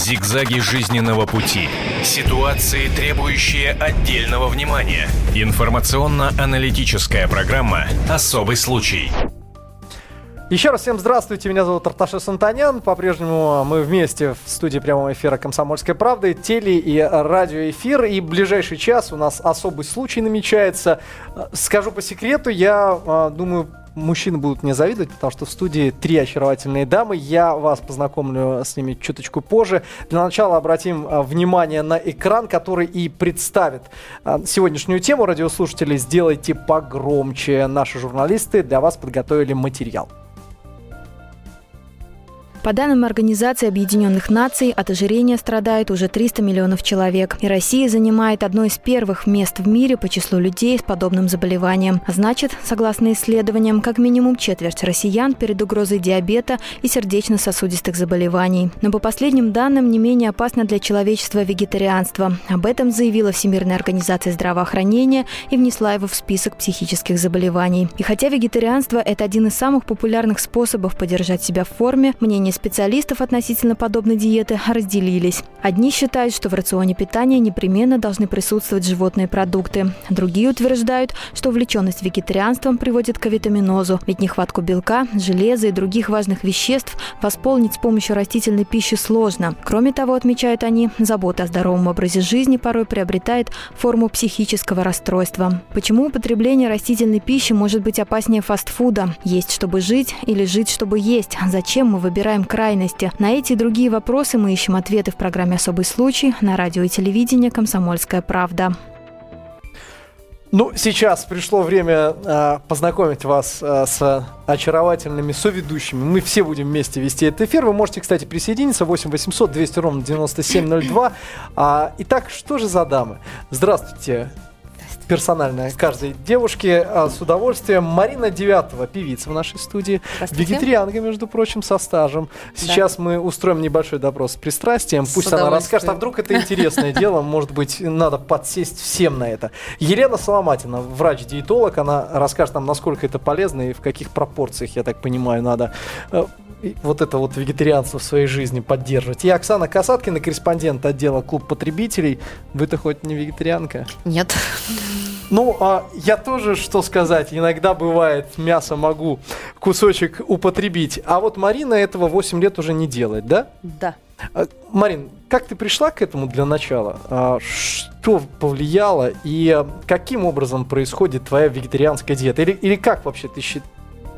Зигзаги жизненного пути. Ситуации, требующие отдельного внимания. Информационно-аналитическая программа «Особый случай». Еще раз всем здравствуйте, меня зовут Арташес Антонян. По-прежнему мы вместе в студии прямого эфира «Комсомольской правды», теле- и радиоэфир. И ближайший час у нас особый случай намечается. Скажу по секрету, я а, думаю, мужчины будут мне завидовать, потому что в студии три очаровательные дамы. Я вас познакомлю с ними чуточку позже. Для начала обратим а, внимание на экран, который и представит а, сегодняшнюю тему. Радиослушатели, сделайте погромче. Наши журналисты для вас подготовили материал. По данным Организации Объединенных Наций, от ожирения страдает уже 300 миллионов человек. И Россия занимает одно из первых мест в мире по числу людей с подобным заболеванием. А значит, согласно исследованиям, как минимум четверть россиян перед угрозой диабета и сердечно-сосудистых заболеваний. Но по последним данным, не менее опасно для человечества вегетарианство. Об этом заявила Всемирная организация здравоохранения и внесла его в список психических заболеваний. И хотя вегетарианство – это один из самых популярных способов поддержать себя в форме, мнение мнения специалистов относительно подобной диеты разделились. Одни считают, что в рационе питания непременно должны присутствовать животные продукты. Другие утверждают, что увлеченность вегетарианством приводит к витаминозу, ведь нехватку белка, железа и других важных веществ восполнить с помощью растительной пищи сложно. Кроме того, отмечают они, забота о здоровом образе жизни порой приобретает форму психического расстройства. Почему употребление растительной пищи может быть опаснее фастфуда? Есть, чтобы жить или жить, чтобы есть? Зачем мы выбираем осуждаем крайности. На эти и другие вопросы мы ищем ответы в программе «Особый случай» на радио и телевидении «Комсомольская правда». Ну, сейчас пришло время э, познакомить вас э, с очаровательными соведущими. Мы все будем вместе вести этот эфир. Вы можете, кстати, присоединиться 8 800 200 ровно 9702. А, итак, что же за дамы? Здравствуйте, персональная каждой девушке а, с удовольствием. Марина Девятова, певица в нашей студии. Вегетарианка, между прочим, со стажем. Сейчас да. мы устроим небольшой допрос с пристрастием. С Пусть она расскажет, а вдруг это интересное дело. Может быть, надо подсесть всем на это. Елена Соломатина, врач-диетолог, она расскажет нам, насколько это полезно и в каких пропорциях, я так понимаю, надо э, вот это вот вегетарианство в своей жизни поддерживать. И Оксана Касаткина, корреспондент отдела клуб потребителей. Вы-то хоть не вегетарианка? Нет. Ну, а я тоже, что сказать, иногда бывает, мясо могу кусочек употребить. А вот Марина этого 8 лет уже не делает, да? Да. А, Марин, как ты пришла к этому для начала? А, что повлияло и каким образом происходит твоя вегетарианская диета? Или, или как вообще ты считаешь?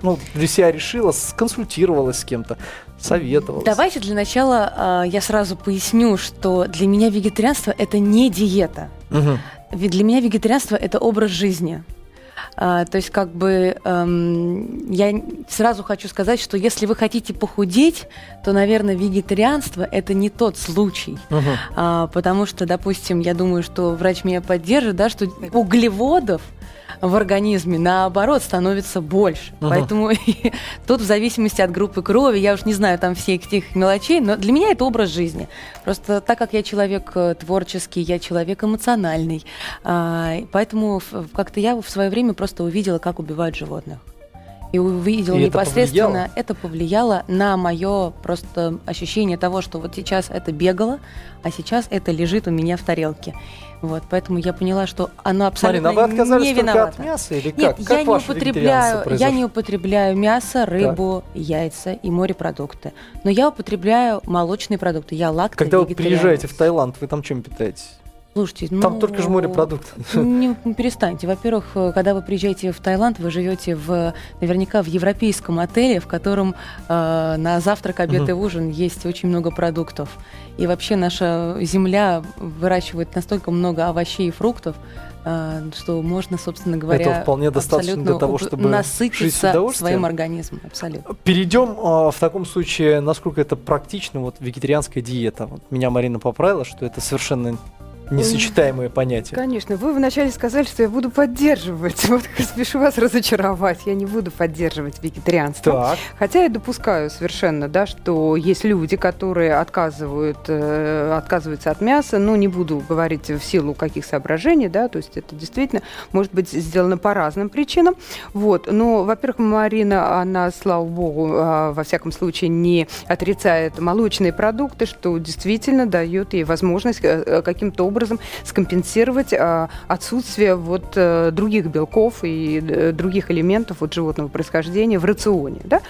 Ну, для себя решила, сконсультировалась с кем-то, советовалась? Давайте для начала э, я сразу поясню, что для меня вегетарианство это не диета. Угу. Ведь для меня вегетарианство это образ жизни. А, то есть, как бы эм, я сразу хочу сказать, что если вы хотите похудеть, то, наверное, вегетарианство это не тот случай. Угу. А, потому что, допустим, я думаю, что врач меня поддержит, да, что углеводов в организме, наоборот, становится больше. Угу. Поэтому тут в зависимости от группы крови, я уж не знаю там всех этих мелочей, но для меня это образ жизни. Просто так как я человек э, творческий, я человек эмоциональный, а, поэтому как-то я в свое время просто увидела, как убивают животных и увидела и непосредственно, это повлияло? это повлияло на мое просто ощущение того, что вот сейчас это бегало, а сейчас это лежит у меня в тарелке. Вот, поэтому я поняла, что оно абсолютно Марина, вы отказались не виновато. от мяса или как? Нет, как я, не употребляю, я не употребляю мясо, рыбу, да. яйца и морепродукты. Но я употребляю молочные продукты. Я лакто Когда вы приезжаете в Таиланд, вы там чем питаетесь? Слушайте, ну... Там только же морепродукты. Не перестаньте. Во-первых, когда вы приезжаете в Таиланд, вы живете в, наверняка в европейском отеле, в котором э, на завтрак, обед и ужин есть очень много продуктов. И вообще наша земля выращивает настолько много овощей и фруктов, э, что можно, собственно говоря, Это вполне достаточно для того, чтобы насытиться своим организмом. Абсолютно. Перейдем э, в таком случае, насколько это практично, вот вегетарианская диета. Вот меня Марина поправила, что это совершенно несочетаемые понятия. Конечно. Вы вначале сказали, что я буду поддерживать. Вот спешу вас разочаровать. Я не буду поддерживать вегетарианство. Так. Хотя я допускаю совершенно, да, что есть люди, которые отказывают, э, отказываются от мяса. Ну, не буду говорить в силу каких соображений, да, то есть это действительно может быть сделано по разным причинам. Вот. Но, во-первых, Марина, она, слава богу, э, во всяком случае, не отрицает молочные продукты, что действительно дает ей возможность э, каким-то образом скомпенсировать э, отсутствие вот э, других белков и э, других элементов вот животного происхождения в рационе. Да?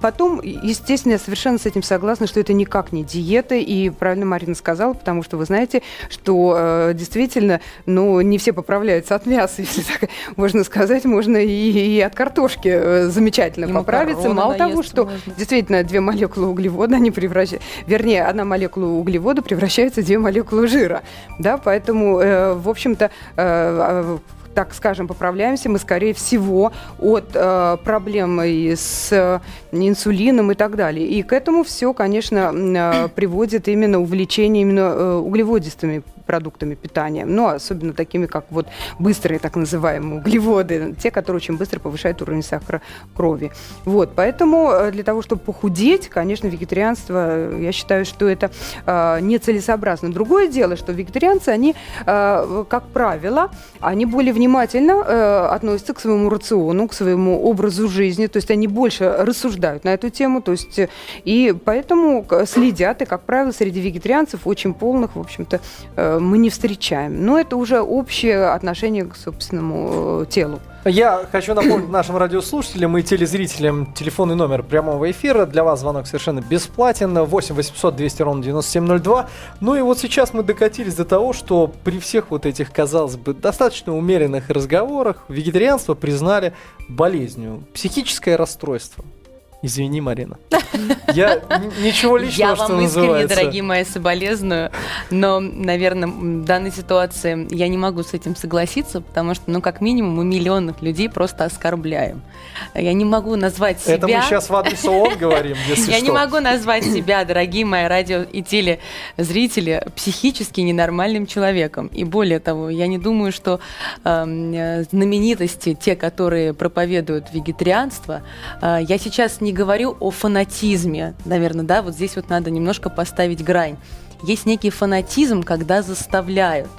Потом, естественно, я совершенно с этим согласна, что это никак не диета, и правильно Марина сказала, потому что вы знаете, что э, действительно, ну, не все поправляются от мяса, если так можно сказать, можно и, и от картошки замечательно И поправиться. Мало того, что можно. действительно две молекулы углевода, они превращаются, вернее, одна молекула углевода превращается в две молекулы жира, да, поэтому, э, в общем-то, э, э, так скажем, поправляемся мы, скорее всего, от э, проблем и с э, инсулином и так далее. И к этому все, конечно, э, приводит именно увлечение именно э, углеводистыми продуктами питания, ну, особенно такими, как вот быстрые так называемые углеводы, те, которые очень быстро повышают уровень сахара крови. Вот, поэтому э, для того, чтобы похудеть, конечно, вегетарианство, э, я считаю, что это э, нецелесообразно. Другое дело, что вегетарианцы, они, э, как правило, они более внимательно э, относятся к своему рациону, к своему образу жизни, то есть они больше рассуждают на эту тему, то есть э, и поэтому следят, и, как правило, среди вегетарианцев очень полных, в общем-то, э, мы не встречаем. Но это уже общее отношение к собственному э, телу. Я хочу напомнить нашим радиослушателям и телезрителям телефонный номер прямого эфира. Для вас звонок совершенно бесплатен. 8 800 200 ровно 9702. Ну и вот сейчас мы докатились до того, что при всех вот этих, казалось бы, достаточно умеренных разговорах вегетарианство признали болезнью. Психическое расстройство. Извини, Марина. Я ничего личного, Я что вам искренне, дорогие мои, соболезную, но, наверное, в данной ситуации я не могу с этим согласиться, потому что, ну, как минимум, мы миллионных людей просто оскорбляем. Я не могу назвать себя... Это мы сейчас в адрес ООН говорим, если Я что. не могу назвать себя, дорогие мои радио и телезрители, психически ненормальным человеком. И более того, я не думаю, что эм, э, знаменитости, те, которые проповедуют вегетарианство, э, я сейчас не говорю о фанатизме, наверное, да, вот здесь вот надо немножко поставить грань. Есть некий фанатизм, когда заставляют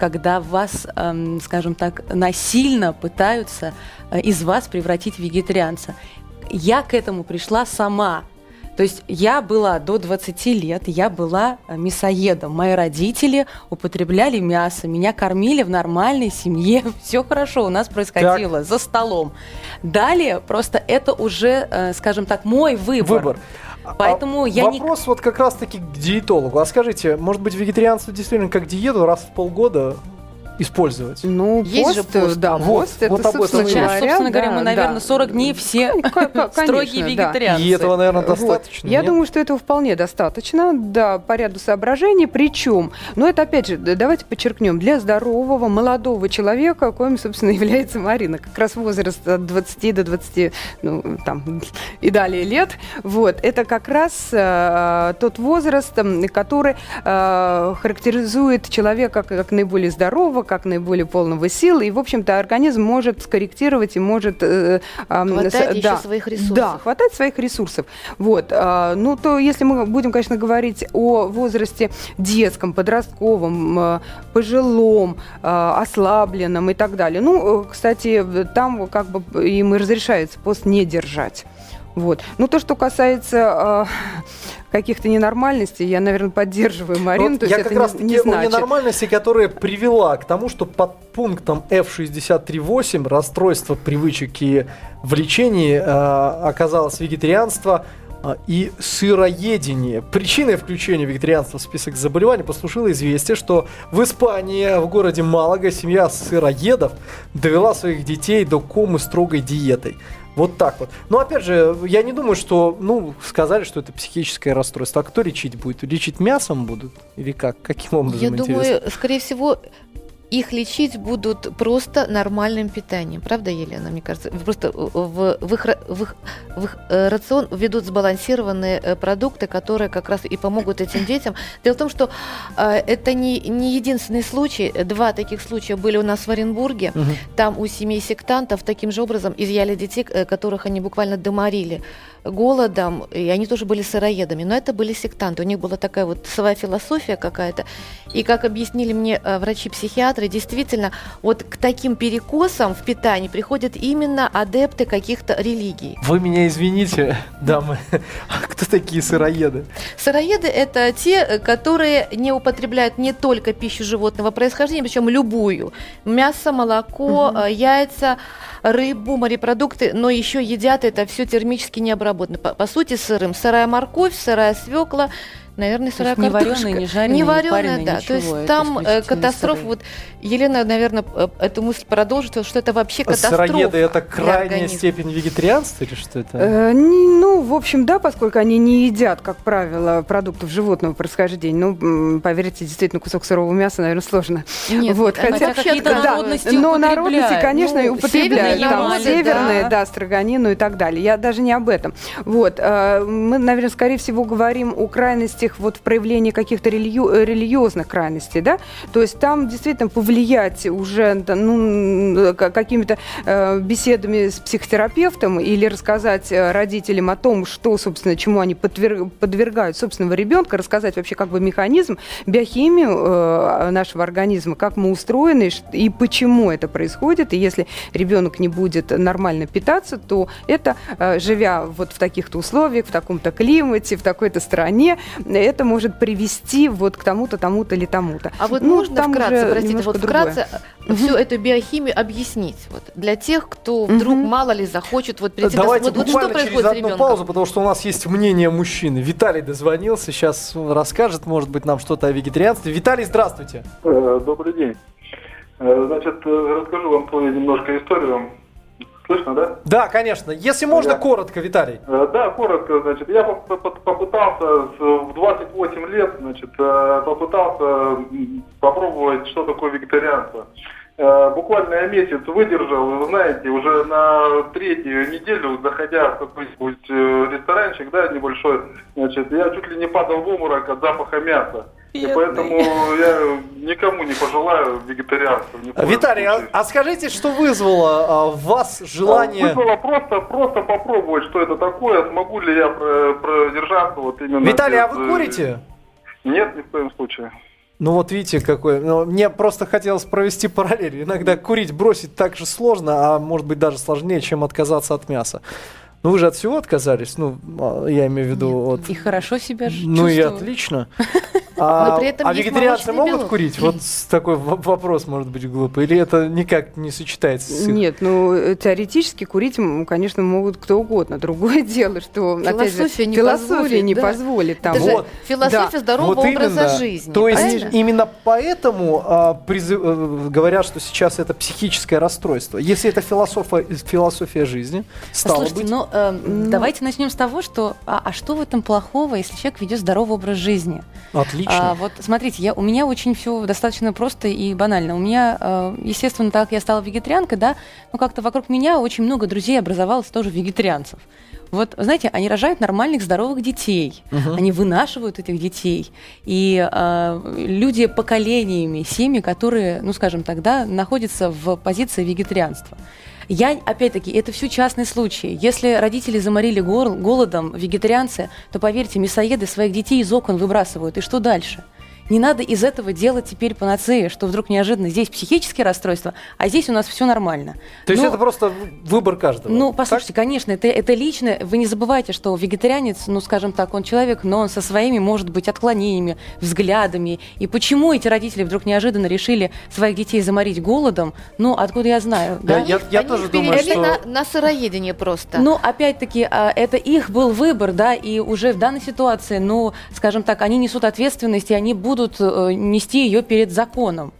когда вас, эм, скажем так, насильно пытаются э, из вас превратить в вегетарианца. Я к этому пришла сама. То есть я была до 20 лет, я была э, мясоедом. Мои родители употребляли мясо, меня кормили в нормальной семье, все хорошо у нас происходило за столом. Далее просто это уже, э, скажем так, мой выбор. Выбор. Поэтому А я не- Вопрос вот как раз-таки к диетологу. А скажите, может быть, вегетарианство действительно как диету раз в полгода использовать? Ну, Есть же пост, э, пост. да, Вот, пост, это, вот об этом собственно речь. Сейчас, говоря, собственно говоря, да, мы, наверное, да. 40 дней все Ну, строгие конечно, да. вегетарианцы. И этого, наверное, Вот. достаточно. Я нет? думаю, что этого вполне достаточно, да, по ряду соображений. Причем, но это опять же, давайте подчеркнем, для здорового, молодого человека, коим, собственно, является Марина, как раз возраст от 20 до 20, ну, там, и далее лет, вот, это как раз э, тот возраст, который э, характеризует человека как, как наиболее здорового, как наиболее полного сил, и, в общем-то, организм может скорректировать и может... э, ам, Хватает с- еще да, своих ресурсов. Да, хватает своих ресурсов. Вот. а, Ну, то если мы будем, конечно, говорить о возрасте детском, подростковом, э, пожилом, э, ослабленном и так далее. Ну, э, кстати, там как бы им и разрешается пост не держать. Вот. Ну, то, что касается э, каких-то ненормальностей, я, наверное, поддерживаю Марину. Вот то я есть как это раз не, не значит. ненормальности, которая привела к тому, что под пунктом F63.8 расстройство привычек и влечений э, оказалось вегетарианство э, и сыроедение. Причиной включения вегетарианства в список заболеваний послужило известие, что в Испании, в городе Малага, семья сыроедов довела своих детей до комы строгой диетой. Вот так вот. Но опять же, я не думаю, что, ну, сказали, что это психическое расстройство. А кто лечить будет? Лечить мясом будут? Или как? Каким образом? Я интересно? думаю, скорее всего, их лечить будут просто нормальным питанием. Правда, Елена, мне кажется? Просто в, в, их, в, их, в их э, рацион ведут сбалансированные э, продукты, которые как раз и помогут этим детям. Дело в том, что э, это не, не единственный случай. Два таких случая были у нас в Оренбурге. Угу. Там у семей сектантов таким же образом изъяли детей, которых они буквально доморили голодом, и они тоже были сыроедами, но это были сектанты, у них была такая вот своя философия какая-то, и как объяснили мне э, врачи-психиатры, действительно, вот к таким перекосам в питании приходят именно адепты каких-то религий. Вы меня извините, дамы, а кто такие сыроеды? Сыроеды – это те, э, которые не употребляют не только пищу животного происхождения, причем любую, мясо, молоко, угу. яйца, рыбу, морепродукты, но еще едят это все термически необработанно. По, по сути, сырым. Сырая морковь, сырая свекла, наверное, сырая не вареная, не жареная, не вареная, не да. Ничего, то есть там э, катастрофа. Вот Елена, наверное, э, эту мысль продолжит, что это вообще катастрофа. Сыроеды это крайняя степень вегетарианства или что это? Э, ну, в общем, да, поскольку они не едят, как правило, продуктов животного происхождения. Ну, поверьте, действительно, кусок сырого мяса, наверное, сложно. Нет, вот, хотя, какие-то да, народности Но народности, конечно, ну, употребляют. Там, северные, да. да, строганину и так далее. Я даже не об этом. Вот. Э, мы, наверное, скорее всего, говорим о крайностях вот в проявлении каких-то религи- религиозных крайностей, да? То есть там действительно повлиять уже ну, какими-то э, беседами с психотерапевтом или рассказать э, родителям о том, что, собственно, чему они подверг, подвергают собственного ребенка, рассказать вообще как бы механизм, биохимию э, нашего организма, как мы устроены и почему это происходит. И если ребенок не будет нормально питаться, то это, э, живя вот в таких-то условиях, в таком-то климате, в такой-то стране, это может привести вот к тому-то, тому-то или тому-то. А вот ну, можно вкратце, простите, вот вкратце угу. всю эту биохимию объяснить вот, для тех, кто вдруг угу. мало ли захочет вот прийти. Давайте вот, буквально вот что через одну ребенком? паузу, потому что у нас есть мнение мужчины. Виталий дозвонился, сейчас расскажет, может быть, нам что-то о вегетарианстве. Виталий, здравствуйте. Э, добрый день. Э, значит, э, расскажу вам немножко историю. Слышно, да? Да, конечно. Если можно, да. коротко, Виталий. Да, коротко, значит, я попытался в 28 лет, значит, попытался попробовать, что такое вегетарианство. Буквально я месяц выдержал, вы знаете, уже на третью неделю, заходя в какой-нибудь ресторанчик, да, небольшой, значит, я чуть ли не падал в обморок от запаха мяса. И поэтому я никому не пожелаю вегетарианства. Виталий, а, а скажите, что вызвало а, в вас желание... Вызвало просто, просто попробовать, что это такое, смогу ли я продержаться вот именно... Виталий, без... а вы курите? Нет, ни в коем случае. Ну вот видите, какой. Ну, мне просто хотелось провести параллель. Иногда курить бросить так же сложно, а может быть даже сложнее, чем отказаться от мяса. Ну вы же от всего отказались, ну а, я имею в виду Нет, от. И хорошо себя же Ну и отлично. А, при этом а вегетарианцы могут белок. курить? Вот такой вопрос может быть глупый. Или это никак не сочетается с Нет, ну э, теоретически курить, конечно, могут кто угодно. Другое дело, что философия опять же, не философия позволит, не да. позволит там. вот. Философия да. здорового вот образа жизни. То есть правильно? именно поэтому а, призыв, а, говорят, что сейчас это психическое расстройство. Если это философия, философия жизни, стало Слушайте, быть. Ну, э, ну, давайте начнем с того, что а, а что в этом плохого, если человек ведет здоровый образ жизни? Отлично. А, вот смотрите, я, у меня очень все достаточно просто и банально. У меня, э, естественно, так я стала вегетарианкой, да, но как-то вокруг меня очень много друзей образовалось тоже вегетарианцев. Вот, знаете, они рожают нормальных, здоровых детей, угу. они вынашивают этих детей. И э, люди поколениями, семьи, которые, ну, скажем так, да, находятся в позиции вегетарианства. Я, опять-таки, это все частные случаи. Если родители заморили голодом, вегетарианцы, то, поверьте, мясоеды своих детей из окон выбрасывают. И что дальше? Не надо из этого делать теперь панацею, что вдруг неожиданно здесь психические расстройства, а здесь у нас все нормально. То есть ну, это просто выбор каждого? Ну, послушайте, так? конечно, это, это лично. Вы не забывайте, что вегетарианец, ну, скажем так, он человек, но он со своими, может быть, отклонениями, взглядами. И почему эти родители вдруг неожиданно решили своих детей заморить голодом, ну, откуда я знаю? Да, да? Я, я тоже думаю, что... на, на сыроедение просто. Ну, опять-таки, а, это их был выбор, да, и уже в данной ситуации, ну, скажем так, они несут ответственность, и они будут будут э, нести ее перед законом.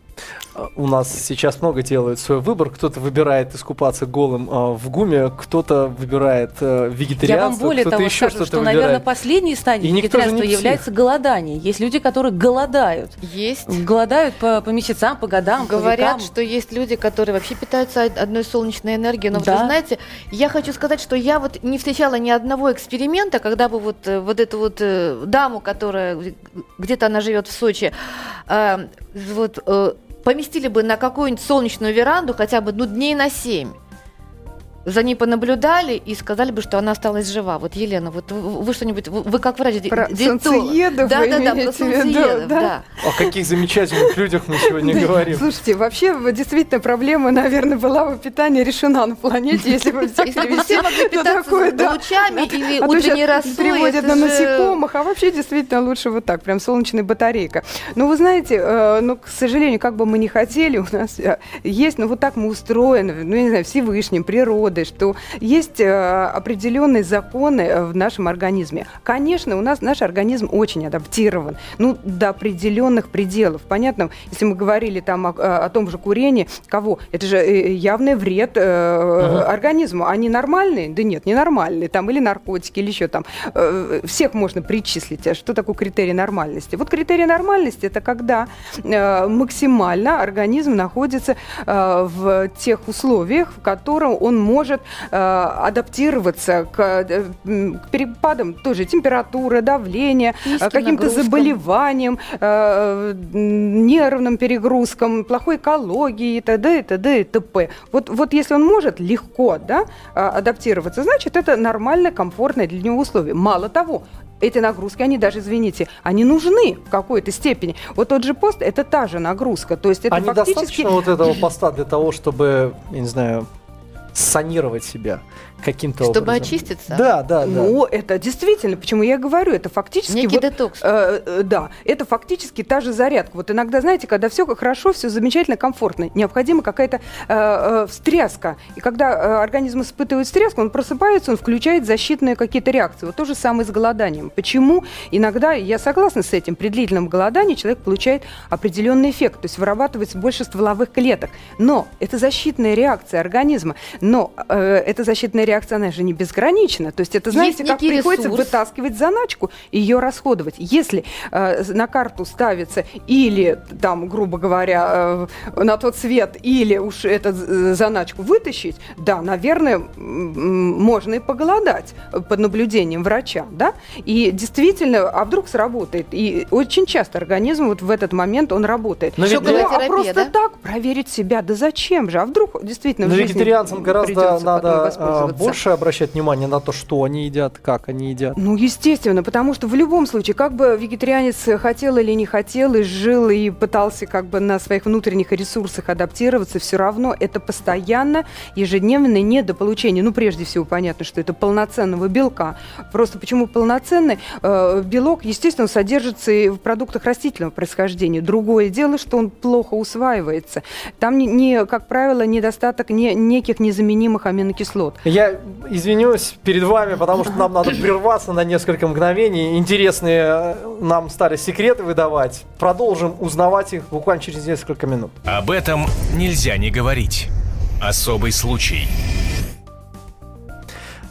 У нас сейчас много делают свой выбор. Кто-то выбирает искупаться голым э, в гуме, кто-то выбирает э, вегетарианство, Я вам более кто-то того еще скажу, что-то что, выбирает. наверное, последней стадией вегетарианства является голодание. Есть люди, которые голодают. Есть. Голодают по, по месяцам, по годам, по Говорят, векам. что есть люди, которые вообще питаются од- одной солнечной энергией. Но вот Да. вы знаете, я хочу сказать, что я вот не встречала ни одного эксперимента, когда бы вот, э, вот эту вот э, даму, которая где-то она живет в Сочи, э, вот э, поместили бы на какую-нибудь солнечную веранду хотя бы ну, дней на семь. За ней понаблюдали и сказали бы, что она осталась жива. Вот, Елена, вот вы, вы что-нибудь, вы, вы как врач, Про диетолог. солнцеедов Да, вы да, да, про солнцеедов, да? да. О каких замечательных людях мы сегодня говорим. Слушайте, вообще действительно проблема, наверное, была бы питания решена на планете, если бы все могли на питаться лучами или А утренней росой, приводят это на насекомых, а вообще действительно лучше вот так, прям солнечная батарейка. Ну, вы знаете, э, ну, к сожалению, как бы мы ни хотели, у нас э, есть, ну, вот так мы устроены, ну, я не знаю, Всевышним, природой, что есть э, определенные законы э, в нашем организме. Конечно, у нас наш организм очень адаптирован, ну, до определенных пределов. Понятно, если мы говорили там о, о том же курении, кого? Это же э, явный вред э, организму. Они нормальные? Да нет, не нормальные. Там или наркотики, или еще там. Э, всех можно причислить. А что такое критерий нормальности? Вот критерий нормальности это когда э, максимально организм находится э, в тех условиях, в которых он может э, адаптироваться к, э, к перепадам тоже температуры, давления, Низким э, каким-то нагрузкам. заболеваниям, э, нервным перегрузкам, плохой экологии и т.д. и т.д. и т.п. Вот, вот если он может легко да, а, адаптироваться, значит, это нормально, комфортное для него условие. Мало того, эти нагрузки, они даже, извините, они нужны в какой-то степени. Вот тот же пост – это та же нагрузка. То есть это а фактически... недостаточно вот этого поста для того, чтобы, я не знаю, санировать себя каким-то Чтобы образом? очиститься? Да, да, да. Ну, это действительно, почему я говорю, это фактически... Некий вот, детокс. э, э, да, это фактически та же зарядка. Вот иногда, знаете, когда все хорошо, все замечательно, комфортно, необходима какая-то э, э, встряска. И когда э, организм испытывает встряску, он просыпается, он включает защитные какие-то реакции. Вот то же самое с голоданием. Почему иногда, я согласна с этим, при длительном голодании человек получает определенный эффект, то есть вырабатывается больше стволовых клеток. Но это защитная реакция организма. Но э, эта защитная реакция, она же не безгранична. То есть это, знаете, как некий приходится ресурс. вытаскивать заначку и ее расходовать. Если э, на карту ставится или, там, грубо говоря, э, на тот свет, или уж эту заначку вытащить, да, наверное, можно и поголодать э, под наблюдением врача, да, и действительно, а вдруг сработает, и очень часто организм вот в этот момент он работает. Но ведь Ну, а просто да? так проверить себя, да зачем же, а вдруг действительно Но в жизни вегетарианцам гораздо надо воспользоваться? Больше обращать внимание на то, что они едят, как они едят. Ну, естественно, потому что в любом случае, как бы вегетарианец хотел или не хотел, и жил, и пытался как бы на своих внутренних ресурсах адаптироваться, все равно это постоянно ежедневное недополучение. Ну, прежде всего, понятно, что это полноценного белка. Просто почему полноценный? Э, белок, естественно, содержится и в продуктах растительного происхождения. Другое дело, что он плохо усваивается. Там, не, не, как правило, недостаток не, неких незаменимых аминокислот. Я извинюсь перед вами, потому что нам надо прерваться на несколько мгновений. Интересные э, нам стали секреты выдавать. Продолжим узнавать их буквально через несколько минут. Об этом нельзя не говорить. Особый случай.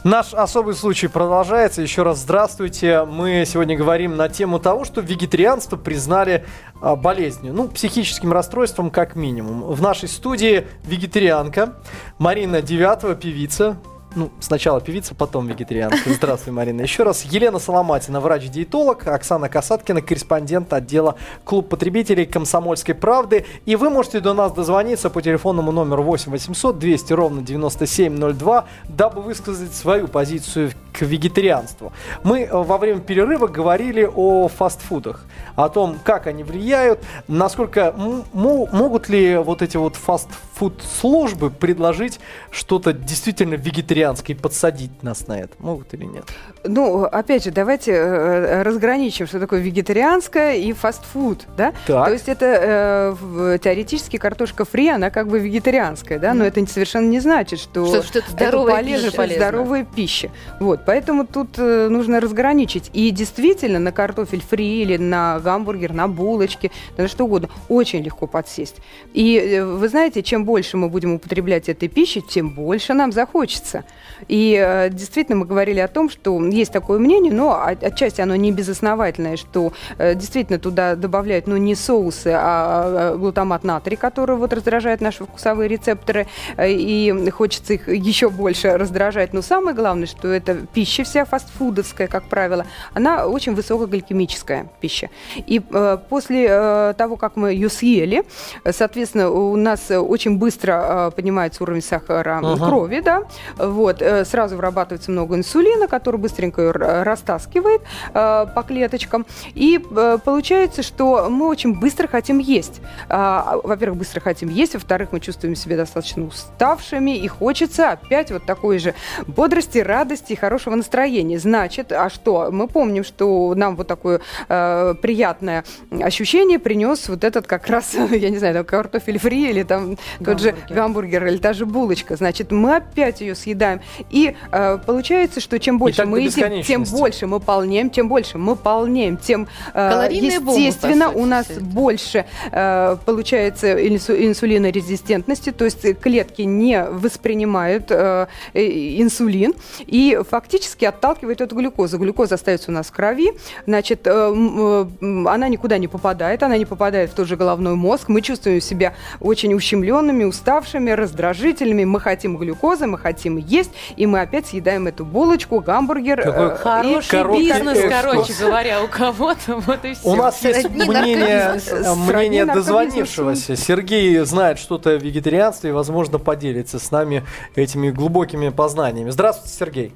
Наш особый случай продолжается. Еще раз здравствуйте. Мы сегодня говорим на тему того, что вегетарианство признали а, болезнью, ну, психическим расстройством как минимум. В нашей студии вегетарианка Марина Девятова, певица. Ну, сначала певица, потом вегетарианка. Здравствуй, Марина. Еще раз Елена Соломатина, врач-диетолог, Оксана Касаткина, корреспондент отдела Клуб потребителей Комсомольской правды. И вы можете до нас дозвониться по телефонному номеру 8 800 200 ровно 9702, дабы высказать свою позицию к вегетарианству. Мы э, во время перерыва говорили о фастфудах, о том, как они влияют, насколько могут ли вот эти вот фастфуд-службы предложить что-то действительно вегетарианское и подсадить нас на это. Могут или нет? Ну, опять же, давайте э, разграничим, что такое вегетарианское и фастфуд, да? Так. То есть это э, теоретически картошка фри, она как бы вегетарианская, да, но это совершенно не значит, что, Что- что это здоровая пища. полезно, это Полезно. здоровая пища. Вот. Вот, поэтому тут э, нужно разграничить. И действительно, на картофель фри или на гамбургер, на булочки, на что угодно, очень легко подсесть. И э, вы знаете, чем больше мы будем употреблять этой пищи, тем больше нам захочется. И э, действительно, мы говорили о том, что есть такое мнение, но отчасти оно не безосновательное, что э, действительно туда добавляют, ну, не соусы, а, а глутамат натрия, который вот раздражает наши вкусовые рецепторы, и хочется их еще больше раздражать. Но самое главное, что эта пища вся фастфудовская, как правило, она очень высокогликемическая пища. И э, после э, того, как мы ее съели, соответственно, у нас очень быстро э, поднимается уровень сахара uh-huh. крови, да, вот, э, сразу вырабатывается много инсулина, который быстренько ее растаскивает э, по клеточкам, и э, получается, что мы очень быстро хотим есть. А, во-первых, быстро хотим есть, во-вторых, мы чувствуем себя достаточно уставшими, и хочется опять вот такой же бодрости, радости и хорошего настроения. Значит, а что? Мы помним, что нам вот такое э, приятное ощущение принес вот этот как раз, я не знаю, там картофель фри или там гамбургер. тот же гамбургер или та же булочка. Значит, мы опять ее съедаем. И э, получается, что чем больше мы едим, тем больше мы полнеем, тем больше мы полнеем, тем э, естественно бомба, у нас больше э, получается инсулинорезистентности, то есть клетки не воспринимают э, инсулин и фактически отталкивает эту глюкозу. Глюкоза остается у нас в крови, значит, э, э, она никуда не попадает, она не попадает в тот же головной мозг. Мы чувствуем себя очень ущемленными, уставшими, раздражительными. Мы хотим глюкозы, мы хотим есть, и мы опять съедаем эту булочку, гамбургер. Какой э, хороший бизнес, короче говоря, у кого-то. Вот и все. У нас есть мнение, мнение дозвонившегося. Сергей знает что-то о вегетарианстве и, возможно, поделится с нами этими глубокими познаниями. Здравствуйте, Сергей.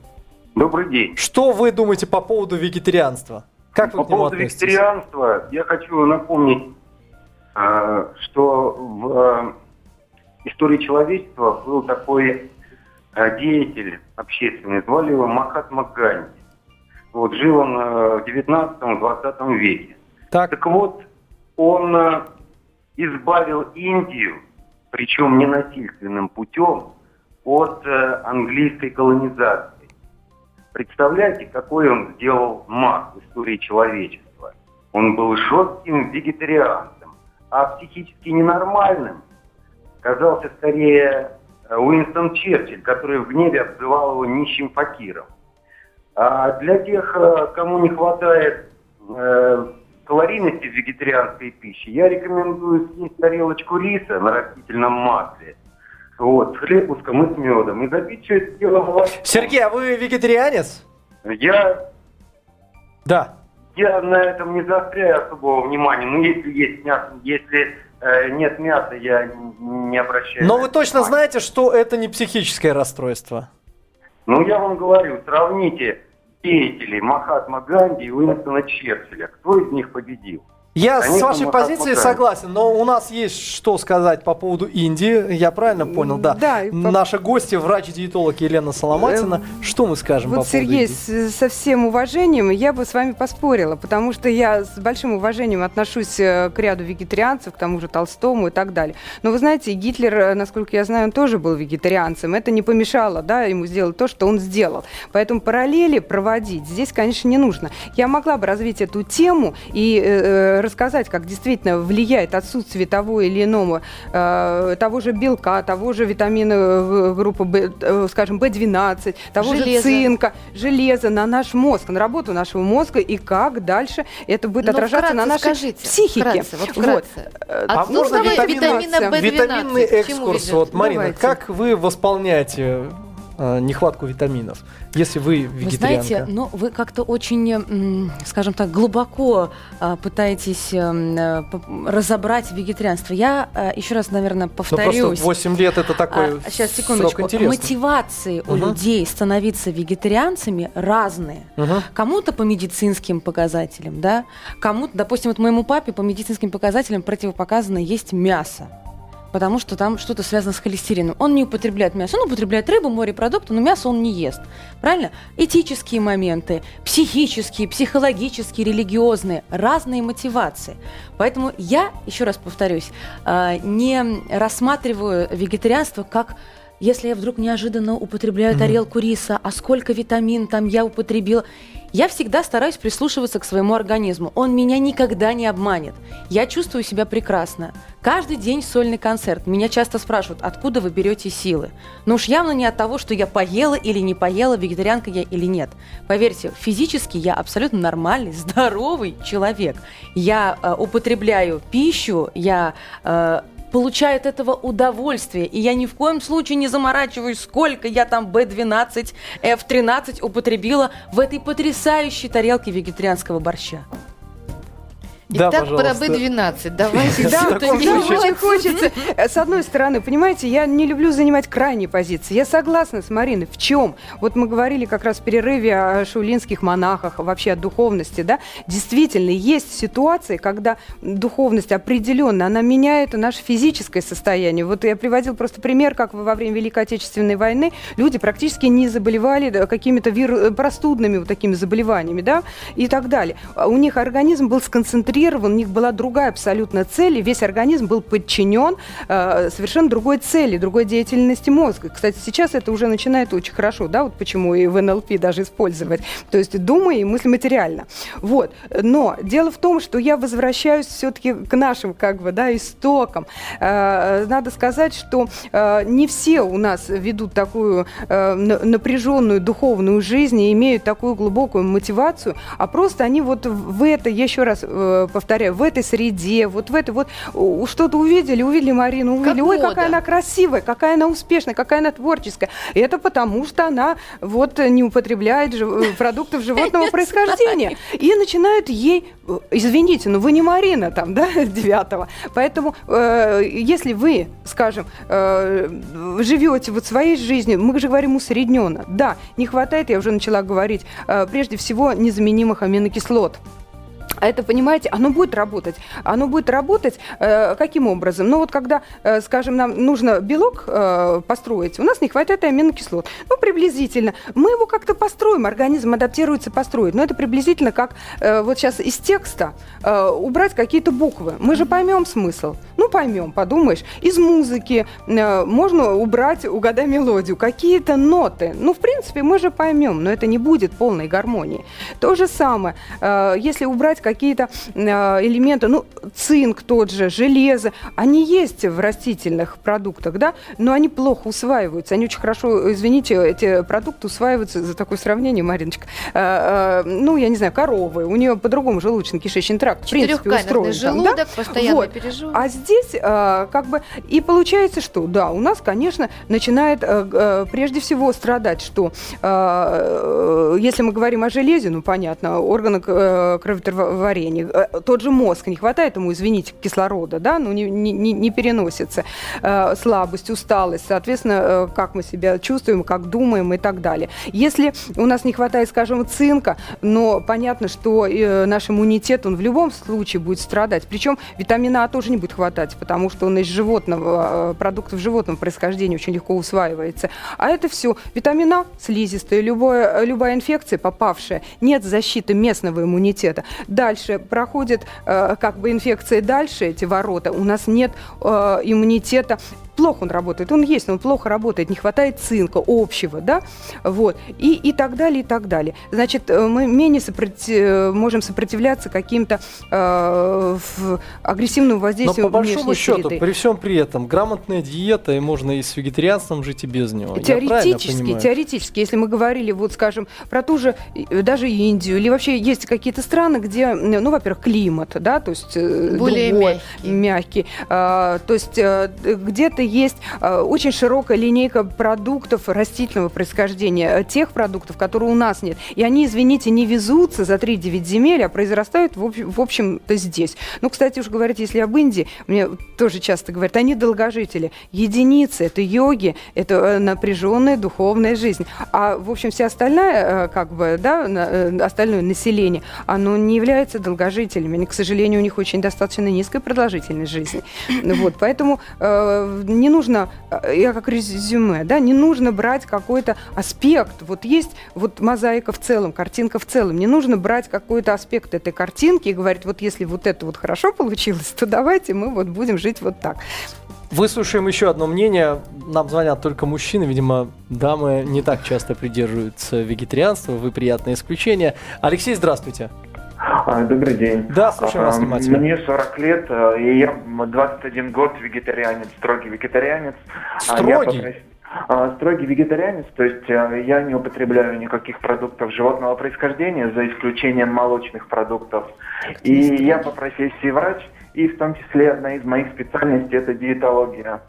Добрый день. Что вы думаете по поводу вегетарианства? Как по поводу относитесь? вегетарианства я хочу напомнить, э, что в э, истории человечества был такой э, деятель общественный, звали его Махатма Ганди. Вот, жил он в 19-20 веке. Так. так вот, он избавил Индию, причем ненасильственным путем, от английской колонизации. Представляете, какой он сделал маг в истории человечества? Он был жестким вегетарианцем, а психически ненормальным казался скорее э, Уинстон Черчилль, который в гневе обзывал его нищим факиром. А для тех, э, кому не хватает э, калорийности вегетарианской пище, я рекомендую съесть тарелочку риса на растительном масле – вот, хлебушком и с медом. И запить все это дело молочком. Сергей, а вы вегетарианец? Я... Да. Я на этом не заостряю особого внимания. Ну, если есть мясо, если э, нет мяса, я не обращаю. Но вы точно внимания. знаете, что это не психическое расстройство? Ну, я вам говорю, сравните деятелей Махатма Ганди и Уинстона Черчилля. Кто из них победил? Я Конечно, с вашей позицией согласен, но у нас есть что сказать по поводу Индии. Я правильно понял, да. да Наша гостья, врач-диетолог Елена Соломатина. Э, что мы скажем вот, по поводу Сергей, Индии? со всем уважением я бы с вами поспорила, потому что я с большим уважением отношусь э, к ряду вегетарианцев, к тому же Толстому и так далее. Но вы знаете, Гитлер, э, насколько я знаю, он тоже был вегетарианцем. Это не помешало да, ему сделать то, что он сделал. Поэтому параллели проводить здесь, конечно, не нужно. Я могла бы развить эту тему и э, рассказать, как действительно влияет отсутствие того или иного, э, того же белка, того же витамина группы, B, э, скажем, B12, того железо. же цинка, железа на наш мозг, на работу нашего мозга и как дальше это будет Но ну, отражаться на нашей скажите, психике. Вкратце, вот вкратце. Вот. Э, а можно витамина B12? Витаминный экскурс. Вот, Марина, Давайте. как вы восполняете э, нехватку витаминов, если вы вегетарианка? Вы знаете, ну, вы как-то очень, скажем так, глубоко э, пытаетесь э, разобрать вегетарианство. Я э, еще раз, наверное, повторюсь. Ну, просто 8 лет это такой а, Сейчас, секундочку. Срок Мотивации угу. у людей становиться вегетарианцами разные. Угу. Кому-то по медицинским показателям, да, кому-то, допустим, вот моему папе по медицинским показателям противопоказано есть мясо потому что там что-то связано с холестерином. Он не употребляет мясо, он употребляет рыбу, морепродукты, но мясо он не ест. Правильно? Этические моменты, психические, психологические, религиозные, разные мотивации. Поэтому я, еще раз повторюсь, а, не рассматриваю вегетарианство как если я вдруг неожиданно употребляю тарелку риса, а сколько витамин там я употребила. Я всегда стараюсь прислушиваться к своему организму. Он меня никогда не обманет. Я чувствую себя прекрасно. Каждый день сольный концерт. Меня часто спрашивают, откуда вы берете силы. Но уж явно не от того, что я поела или не поела, вегетарианка я или нет. Поверьте, физически я абсолютно нормальный, здоровый человек. Я э, употребляю пищу, я э, получаю от этого удовольствие. И я ни в коем случае не заморачиваюсь, сколько я там B12, F13 употребила в этой потрясающей тарелке вегетарианского борща. Да, Итак, про B12. Давайте да, да, очень хочется. С одной стороны, понимаете, я не люблю занимать крайние позиции. Я согласна с Мариной. В чем? Вот мы говорили как раз в перерыве о шаулинских монахах, вообще о духовности, да? Действительно, есть ситуации, когда духовность определенно, она меняет наше физическое состояние. Вот я приводил просто пример, как во время Великой Отечественной войны люди практически не заболевали какими-то виру... простудными вот такими заболеваниями, да, и так далее. У них организм был сконцентрирован сконцентрирован, у них была другая абсолютно цель, и весь организм был подчинен э, совершенно другой цели, другой деятельности мозга. Кстати, сейчас это уже начинает очень хорошо, да, вот почему и в НЛП даже использовать. То есть думай и мысли материально. Вот. Но дело в том, что я возвращаюсь все-таки к нашим, как бы, да, истокам. Э, надо сказать, что э, не все у нас ведут такую э, напряженную духовную жизнь и имеют такую глубокую мотивацию, а просто они вот в это, я еще раз э, повторяю, в этой среде, вот в этой вот что-то увидели, увидели Марину, увидели, как ой, мода. какая она красивая, какая она успешная, какая она творческая. И это потому, что она вот не употребляет жив... Э, продуктов животного происхождения. И начинают ей, э, извините, но вы не Марина там, да, девятого. Поэтому, э, если вы, скажем, э, живете вот своей жизнью, мы же говорим усредненно, да, не хватает, я уже начала говорить, э, прежде всего незаменимых аминокислот. А это, понимаете, оно будет работать. Оно будет работать э, каким образом? Ну вот когда, э, скажем, нам нужно белок э, построить, у нас не хватает аминокислот. Ну, приблизительно. Мы его как-то построим, организм адаптируется построить. Но это приблизительно как э, вот сейчас из текста э, убрать какие-то буквы. Мы же поймем смысл. Ну, поймем, подумаешь. Из музыки э, можно убрать, угадай мелодию, какие-то ноты. Ну, в принципе, мы же поймем, но это не будет полной гармонии. То же самое, э, если убрать какие-то э, элементы, ну, цинк тот же, железо, они есть в растительных продуктах, да, но они плохо усваиваются. Они очень хорошо, извините, эти продукты усваиваются, за такое сравнение, Мариночка, э, э, ну, я не знаю, коровы, у нее по-другому желудочно-кишечный тракт, в принципе, устроен. желудок, там, да? постоянно вот. А здесь как бы и получается, что, да, у нас, конечно, начинает прежде всего страдать, что если мы говорим о железе, ну, понятно, органы кроветворения варенье. Э, тот же мозг, не хватает ему, извините, кислорода, да, ну не, не, не переносится. Э, слабость, усталость, соответственно, э, как мы себя чувствуем, как думаем и так далее. Если у нас не хватает, скажем, цинка, но понятно, что наш иммунитет, он в любом случае будет страдать. Причем витамина А тоже не будет хватать, потому что он из животного, продуктов животного происхождения очень легко усваивается. А это все витамин А, слизистая, любая, любая инфекция, попавшая, нет защиты местного иммунитета. Да, дальше проходит э, как бы инфекция дальше, эти ворота, у нас нет э, иммунитета плохо он работает, он есть, но он плохо работает, не хватает цинка общего, да, вот, и, и так далее, и так далее. Значит, э, мы менее сопротив, э, можем сопротивляться каким-то э, агрессивному воздействию Но по большому счету, среды. при всем при этом, грамотная диета, и можно и с вегетарианством жить и без него. Теоретически, теоретически, если мы говорили, вот, скажем, про ту же, даже Индию, или вообще есть какие-то страны, где, ну, во-первых, климат, да, то есть э, Более другой, мягкий, мягкий э, то есть э, где-то есть э, очень широкая линейка продуктов растительного происхождения, э, тех продуктов, которые у нас нет. И они, извините, не везутся за 3-9 земель, а произрастают, в общем-то, здесь. Ну, кстати, уж говорить, если об Индии, мне тоже часто говорят, они долгожители. Единицы, это йоги, это э, напряженная духовная жизнь. А, в общем, вся остальная, как бы, да, остальное население, оно не является долгожителями. К сожалению, у них очень достаточно низкая продолжительность жизни. Вот, поэтому не нужно, э, я как резюме, да, не нужно брать какой-то аспект. Вот есть вот мозаика в целом, картинка в целом. Не нужно брать какой-то аспект этой картинки и говорить, вот если вот это вот хорошо получилось, то давайте мы вот будем жить вот так. Выслушаем еще одно мнение. Нам звонят только мужчины, видимо, дамы не так часто придерживаются вегетарианства. Вы приятное исключение. Алексей, здравствуйте. А, добрый день. Да, слушаю вас внимательно. Мне 40 лет, э, и я 21 год вегетарианец, строгий вегетарианец. А Строгий? Я Строгий вегетарианец, то есть я не употребляю никаких продуктов животного происхождения, за исключением молочных продуктов. И я по профессии врач, и в том числе одна из моих специальностей это диетология.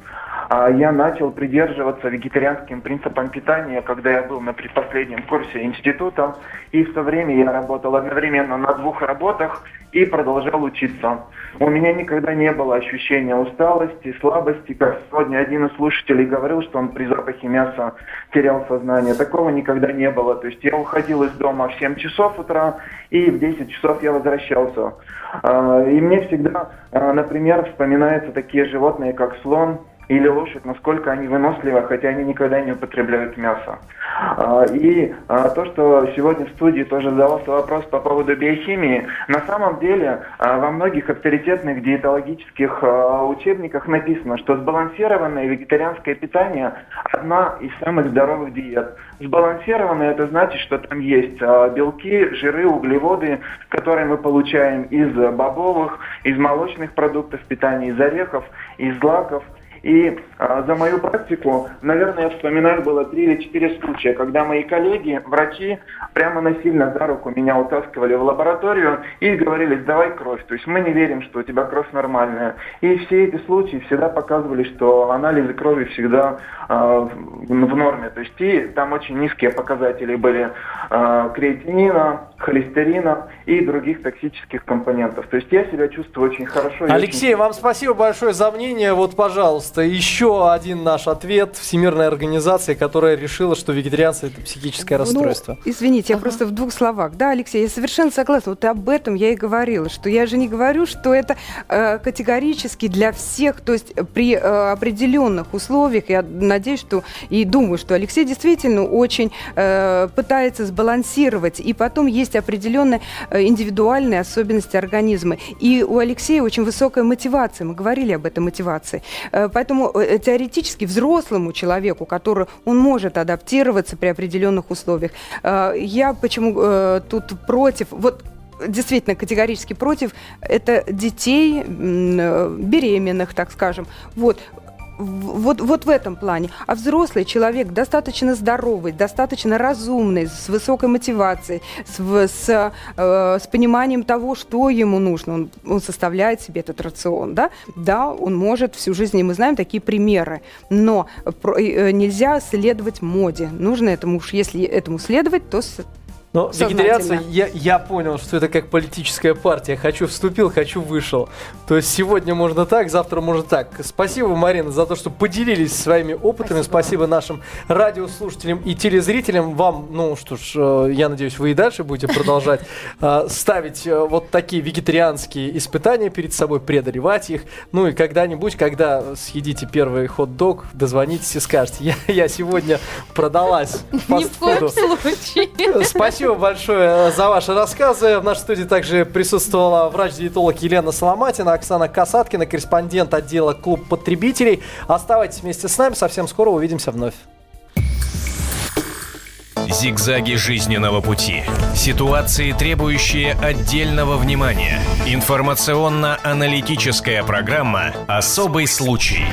А Я начал придерживаться вегетарианским принципам питания, когда я был на предпоследнем курсе института, и в то время я работал одновременно на двух работах и продолжал учиться. У меня никогда не было ощущения усталости, слабости, как сегодня один из слушателей говорил, что он при запахе мяса терял сознание. Такого никогда не было. То есть я уходил из дома в 7 часов утра, и в 10 часов я возвращался. А, И мне всегда, а, например, вспоминаются такие животные, как слон, или лошадь, насколько они выносливы, хотя они никогда не употребляют мясо. А, И а, то, что сегодня в студии тоже задавался вопрос по поводу биохимии, на самом деле а, во многих авторитетных диетологических учебниках написано, что сбалансированное вегетарианское питание одна из самых здоровых диет. Сбалансированное это значит, что там есть белки, жиры, углеводы, которые мы получаем из бобовых, из молочных продуктов питания, из орехов, из злаков. И а, за мою практику, наверное, я вспоминаю, было три или четыре случая, когда мои коллеги, врачи, прямо насильно за руку меня утаскивали в лабораторию и говорили, сдавай кровь. То есть мы не верим, что у тебя кровь нормальная. И все эти случаи всегда показывали, что анализы крови всегда а, в, норме. То есть и там очень низкие показатели были а, креатинина, холестерина и других токсических компонентов. То есть я себя чувствую очень хорошо. Алексей, очень- вам спасибо большое за мнение. Вот, пожалуйста, еще один наш ответ. Всемирная организация, которая решила, что вегетарианство это психическое Ну, расстройство. извините, я просто в двух словах. Да, Алексей, я совершенно согласна. Вот об этом я и говорила, что я же не говорю, что это э, категорически для всех, то есть при э, определенных условиях. Я надеюсь, что и думаю, что Алексей действительно очень э, пытается сбалансировать, и потом есть определенные э, индивидуальные особенности организма. И у Алексея очень высокая мотивация. Мы говорили об этой мотивации. Э, Поэтому э, теоретически взрослому человеку, который он может адаптироваться при определенных условиях. Э, Я почему э, тут против? Вот действительно категорически против это детей э, беременных, так скажем. Вот вот, вот в этом плане. А взрослый человек достаточно здоровый, достаточно разумный, с высокой мотивацией, с, с, э, с пониманием того, что ему нужно. Он, он составляет себе этот рацион. Да? да, он может всю жизнь, и мы знаем такие примеры. Но про- э, нельзя следовать моде. Нужно этому уж, если этому следовать, то Но вегетарианство, я, я понял, что это как политическая партия. Хочу вступил, хочу вышел. То есть сегодня можно так, завтра можно так. Спасибо, Марина, за то, что поделились своими опытами. Спасибо, нашим радиослушателям и телезрителям. Вам, ну что ж, э, я надеюсь, вы и дальше будете продолжать э, ставить э, вот такие вегетарианские испытания перед собой, преодолевать их. Ну и когда-нибудь, когда съедите первый хот-дог, дозвонитесь и скажете, я, я сегодня продалась Ни в коем фастфуду». случае. Спасибо большое за ваши рассказы. В нашей студии также присутствовала врач-диетолог Елена Соломатина, Оксана Касаткина, корреспондент отдела «Клуб потребителей». Оставайтесь вместе с нами, совсем скоро увидимся вновь. Зигзаги жизненного пути. Ситуации, требующие отдельного внимания. Информационно-аналитическая программа «Особый случай».